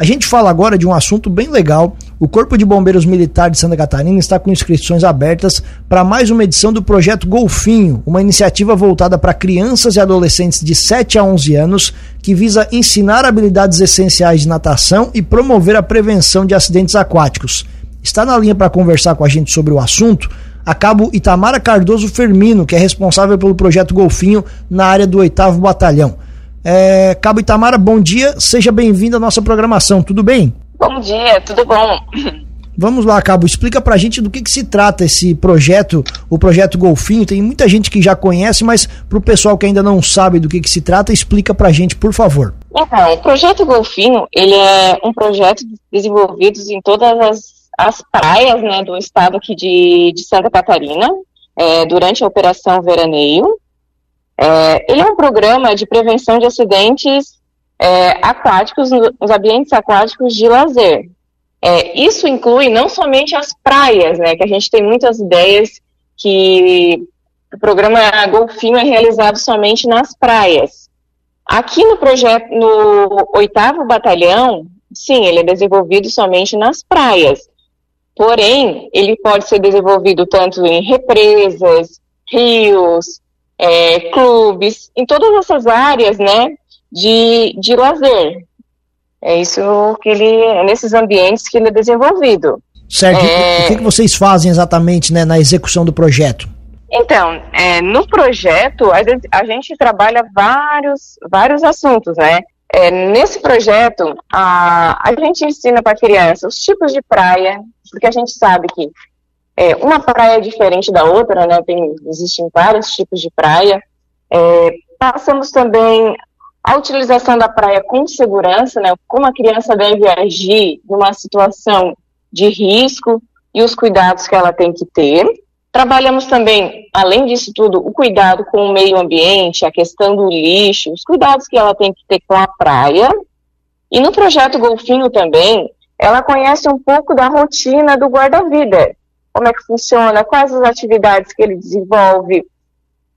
A gente fala agora de um assunto bem legal. O Corpo de Bombeiros Militar de Santa Catarina está com inscrições abertas para mais uma edição do projeto Golfinho, uma iniciativa voltada para crianças e adolescentes de 7 a 11 anos que visa ensinar habilidades essenciais de natação e promover a prevenção de acidentes aquáticos. Está na linha para conversar com a gente sobre o assunto a cabo Itamara Cardoso Fermino, que é responsável pelo projeto Golfinho na área do 8 Batalhão. É, Cabo Itamara, bom dia, seja bem-vindo à nossa programação, tudo bem? Bom dia, tudo bom? Vamos lá, Cabo, explica pra gente do que, que se trata esse projeto, o projeto Golfinho. Tem muita gente que já conhece, mas pro pessoal que ainda não sabe do que, que se trata, explica pra gente, por favor. Então, o projeto Golfinho, ele é um projeto desenvolvido em todas as, as praias né, do estado aqui de, de Santa Catarina, é, durante a Operação Veraneio. É, ele é um programa de prevenção de acidentes é, aquáticos, nos ambientes aquáticos de lazer. É, isso inclui não somente as praias, né, que a gente tem muitas ideias que o programa Golfinho é realizado somente nas praias. Aqui no projeto, no oitavo batalhão, sim, ele é desenvolvido somente nas praias. Porém, ele pode ser desenvolvido tanto em represas, rios, é, clubes, em todas essas áreas, né, de, de lazer. É isso que ele, é nesses ambientes que ele é desenvolvido. Certo. É... O que, que vocês fazem exatamente, né, na execução do projeto? Então, é, no projeto, a, gente trabalha vários, vários assuntos, né? É, nesse projeto, a, a gente ensina para a criança os tipos de praia, porque a gente sabe que é, uma praia diferente da outra, né? Tem, existem vários tipos de praia. É, passamos também a utilização da praia com segurança, né? Como a criança deve agir numa situação de risco e os cuidados que ela tem que ter. Trabalhamos também, além disso tudo, o cuidado com o meio ambiente, a questão do lixo, os cuidados que ela tem que ter com a praia. E no projeto Golfinho também, ela conhece um pouco da rotina do guarda-vida, como é que funciona, quais as atividades que ele desenvolve.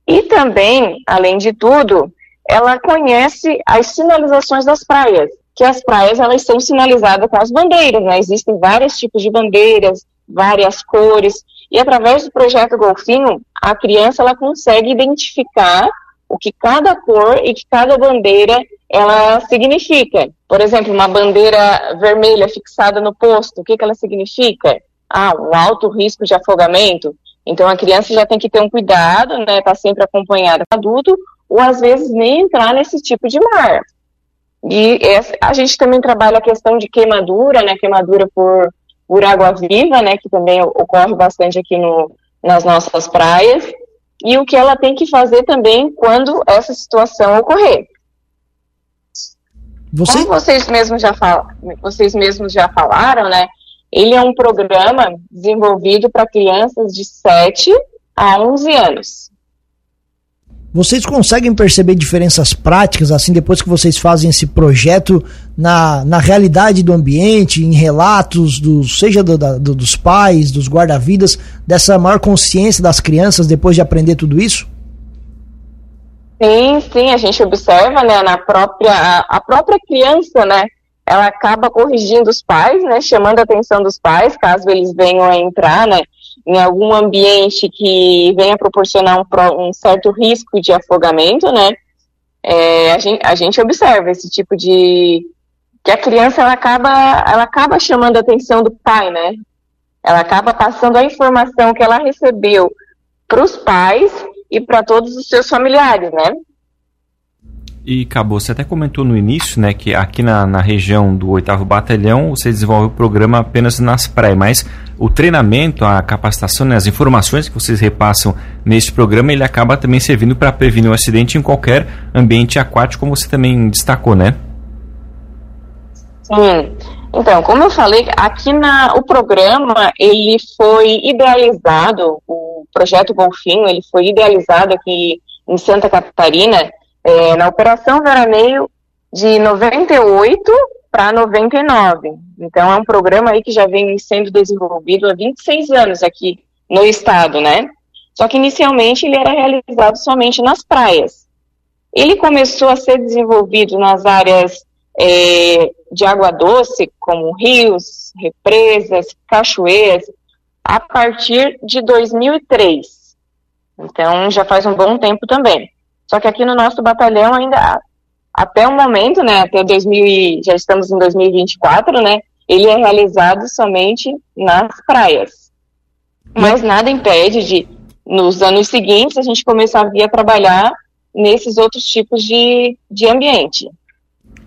E também, além de tudo, ela conhece as sinalizações das praias, que as praias elas são sinalizadas com as bandeiras, né? Existem vários tipos de bandeiras, várias cores, e através do projeto Golfinho, a criança ela consegue identificar o que cada cor e que cada bandeira ela significa. Por exemplo, uma bandeira vermelha fixada no posto, o que, que ela significa? Ah, um alto risco de afogamento. Então a criança já tem que ter um cuidado, né, tá sempre acompanhada com adulto, ou às vezes nem entrar nesse tipo de mar. E a gente também trabalha a questão de queimadura, né, queimadura por, por água viva, né, que também ocorre bastante aqui no, nas nossas praias, e o que ela tem que fazer também quando essa situação ocorrer. Você... Como vocês mesmos já vocês mesmos já falaram, né, ele é um programa desenvolvido para crianças de 7 a 11 anos. Vocês conseguem perceber diferenças práticas, assim, depois que vocês fazem esse projeto, na, na realidade do ambiente, em relatos, do, seja do, da, do, dos pais, dos guarda-vidas, dessa maior consciência das crianças depois de aprender tudo isso? Sim, sim, a gente observa, né, na própria, a, a própria criança, né, ela acaba corrigindo os pais, né, chamando a atenção dos pais, caso eles venham a entrar, né, em algum ambiente que venha proporcionar um, um certo risco de afogamento, né, é, a, gente, a gente observa esse tipo de que a criança ela acaba ela acaba chamando a atenção do pai, né, ela acaba passando a informação que ela recebeu para os pais e para todos os seus familiares, né. E acabou, você até comentou no início, né, que aqui na, na região do 8 Batalhão você desenvolve o programa apenas nas praias, mas o treinamento, a capacitação, né, as informações que vocês repassam nesse programa, ele acaba também servindo para prevenir um acidente em qualquer ambiente aquático, como você também destacou, né? Sim. Então, como eu falei, aqui na, o programa, ele foi idealizado, o projeto Golfinho, ele foi idealizado aqui em Santa Catarina, é, na Operação Veraneio de 98 para 99. Então é um programa aí que já vem sendo desenvolvido há 26 anos aqui no estado, né? Só que inicialmente ele era realizado somente nas praias. Ele começou a ser desenvolvido nas áreas é, de água doce, como rios, represas, cachoeiras, a partir de 2003. Então, já faz um bom tempo também. Só que aqui no nosso batalhão ainda, até o momento, né, até 2000, já estamos em 2024, né, ele é realizado somente nas praias. Mas nada impede de, nos anos seguintes, a gente começar a vir a trabalhar nesses outros tipos de, de ambiente.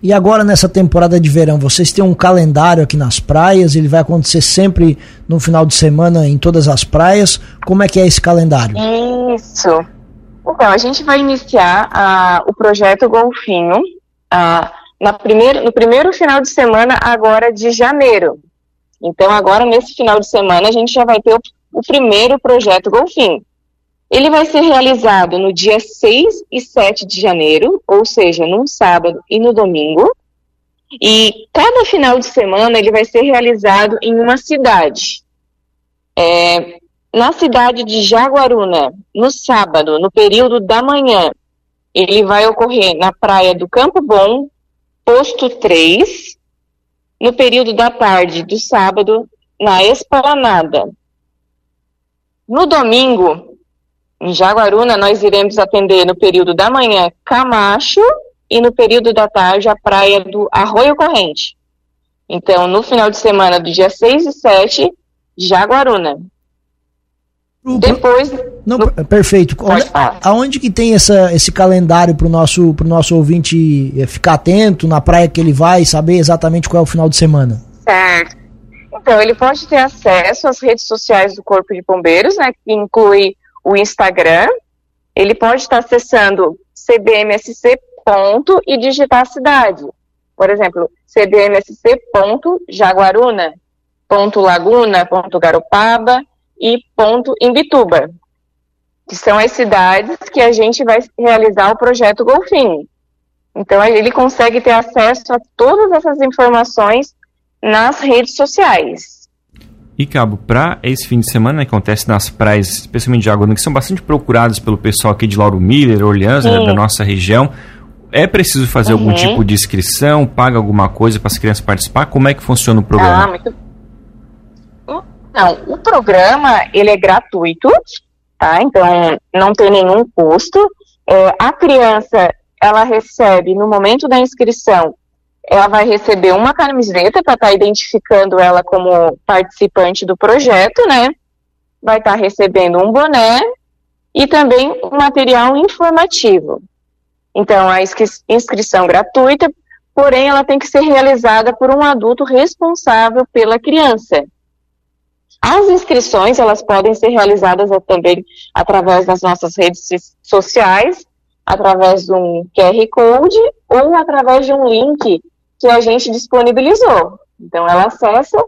E agora nessa temporada de verão, vocês têm um calendário aqui nas praias? Ele vai acontecer sempre no final de semana em todas as praias? Como é que é esse calendário? Isso. Então, a gente vai iniciar o projeto Golfinho na primeiro, no primeiro final de semana agora de janeiro. Então, agora nesse final de semana, a gente já vai ter o, o primeiro projeto Golfinho. Ele vai ser realizado no dia 6 e 7 de janeiro, ou seja, num sábado e no domingo. E cada final de semana ele vai ser realizado em uma cidade. É, na cidade de Jaguaruna, no sábado, no período da manhã, ele vai ocorrer na praia do Campo Bom, posto 3. No período da tarde do sábado, na Esplanada. No domingo, em Jaguaruna, nós iremos atender no período da manhã Camacho e no período da tarde a praia do Arroio Corrente. Então, no final de semana do dia 6 e 7, Jaguaruna. Depois. Não, no... Perfeito. Onde, aonde que tem essa, esse calendário para o nosso, pro nosso ouvinte eh, ficar atento na praia que ele vai saber exatamente qual é o final de semana? Certo. Então, ele pode ter acesso às redes sociais do Corpo de Bombeiros, né, que inclui o Instagram, ele pode estar acessando cbmsc. Ponto, e digitar a cidade. Por exemplo, cbmsc. Ponto, Jaguaruna, ponto Laguna, ponto Garopaba e ponto Imbituba, que são as cidades que a gente vai realizar o projeto Golfinho. Então ele consegue ter acesso a todas essas informações nas redes sociais. E, Cabo, para esse fim de semana que acontece nas praias, especialmente de Água que são bastante procuradas pelo pessoal aqui de Lauro Miller, Orleans, né, da nossa região, é preciso fazer uhum. algum tipo de inscrição, paga alguma coisa para as crianças participar? Como é que funciona o programa? Ah, muito... Não, o programa, ele é gratuito, tá? Então, não tem nenhum custo. É, a criança, ela recebe, no momento da inscrição, ela vai receber uma camiseta para estar tá identificando ela como participante do projeto, né? Vai estar tá recebendo um boné e também um material informativo. Então, a inscrição gratuita, porém, ela tem que ser realizada por um adulto responsável pela criança. As inscrições, elas podem ser realizadas também através das nossas redes sociais, através de um QR Code ou através de um link que a gente disponibilizou. Então ela acessa,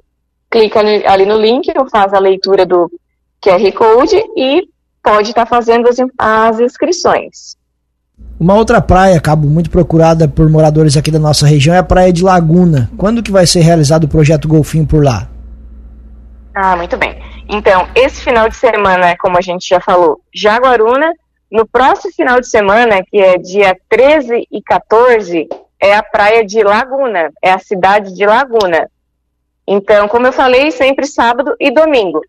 clica ali no link, faz a leitura do QR Code e pode estar tá fazendo as, as inscrições. Uma outra praia, Cabo, muito procurada por moradores aqui da nossa região é a Praia de Laguna. Quando que vai ser realizado o projeto Golfinho por lá? Ah, muito bem. Então, esse final de semana, como a gente já falou, Jaguaruna. No próximo final de semana, que é dia 13 e 14, é a praia de Laguna, é a cidade de Laguna. Então, como eu falei, sempre sábado e domingo.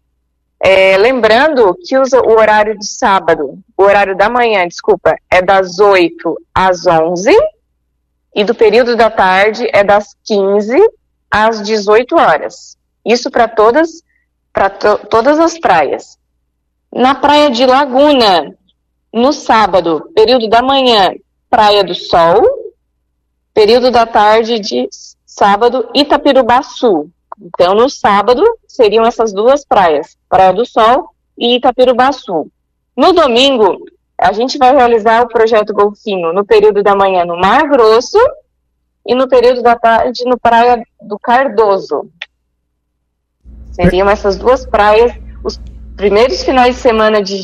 É, lembrando que o horário de sábado, o horário da manhã, desculpa, é das 8 às 11 e do período da tarde é das 15 às 18 horas. Isso para todas, para to, todas as praias. Na praia de Laguna, no sábado, período da manhã, Praia do Sol, período da tarde de sábado, Itapirubaçu. Então, no sábado, seriam essas duas praias, Praia do Sol e Itapirubaçu. No domingo, a gente vai realizar o projeto Golfinho no período da manhã no Mar Grosso e no período da tarde no Praia do Cardoso. Seriam essas duas praias. Os primeiros finais de semana de,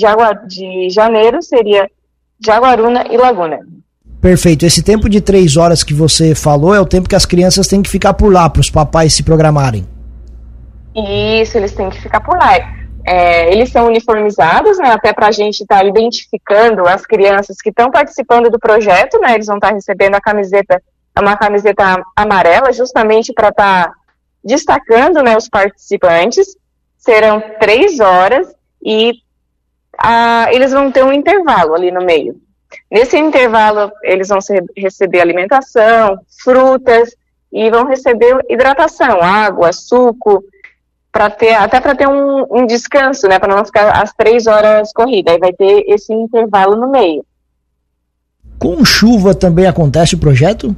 de janeiro seria Jaguaruna e Laguna. Perfeito. Esse tempo de três horas que você falou é o tempo que as crianças têm que ficar por lá para os papais se programarem. Isso, eles têm que ficar por lá. É, eles são uniformizados, né, até para a gente estar tá identificando as crianças que estão participando do projeto, né, eles vão estar tá recebendo a camiseta uma camiseta amarela, justamente para estar tá destacando né, os participantes. Serão três horas e ah, eles vão ter um intervalo ali no meio. Nesse intervalo, eles vão receber alimentação, frutas e vão receber hidratação, água, suco, para ter até para ter um, um, descanso, né, para não ficar as três horas corrida. Aí vai ter esse intervalo no meio. Com chuva também acontece o projeto?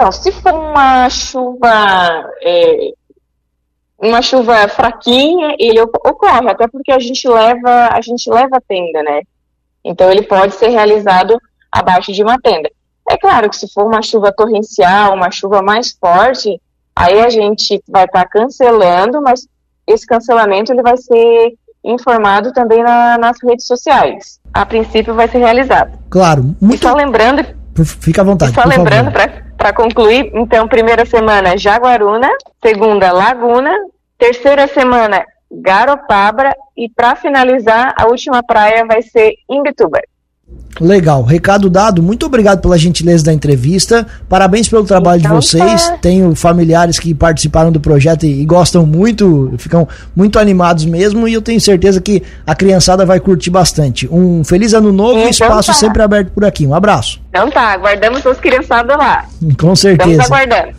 Não, se for uma chuva é, uma chuva fraquinha, ele ocorre, até porque a gente leva a gente leva tenda, né? Então ele pode ser realizado abaixo de uma tenda. É claro que se for uma chuva torrencial, uma chuva mais forte, aí a gente vai estar tá cancelando, mas esse cancelamento ele vai ser informado também na, nas redes sociais. A princípio vai ser realizado. Claro. Muito... E só lembrando... Fica à vontade. E só lembrando, para concluir, então, primeira semana Jaguaruna, segunda Laguna, terceira semana Garopabra e para finalizar, a última praia vai ser Imbituba. Legal, recado dado. Muito obrigado pela gentileza da entrevista. Parabéns pelo trabalho então, de vocês. Tá. Tenho familiares que participaram do projeto e, e, gostam muito, ficam muito animados mesmo. E eu tenho certeza que a criançada vai curtir bastante. Um feliz ano novo e então, espaço tá. sempre aberto por aqui. Um abraço. Então tá, aguardamos as criançadas lá. Com certeza. Estamos aguardando.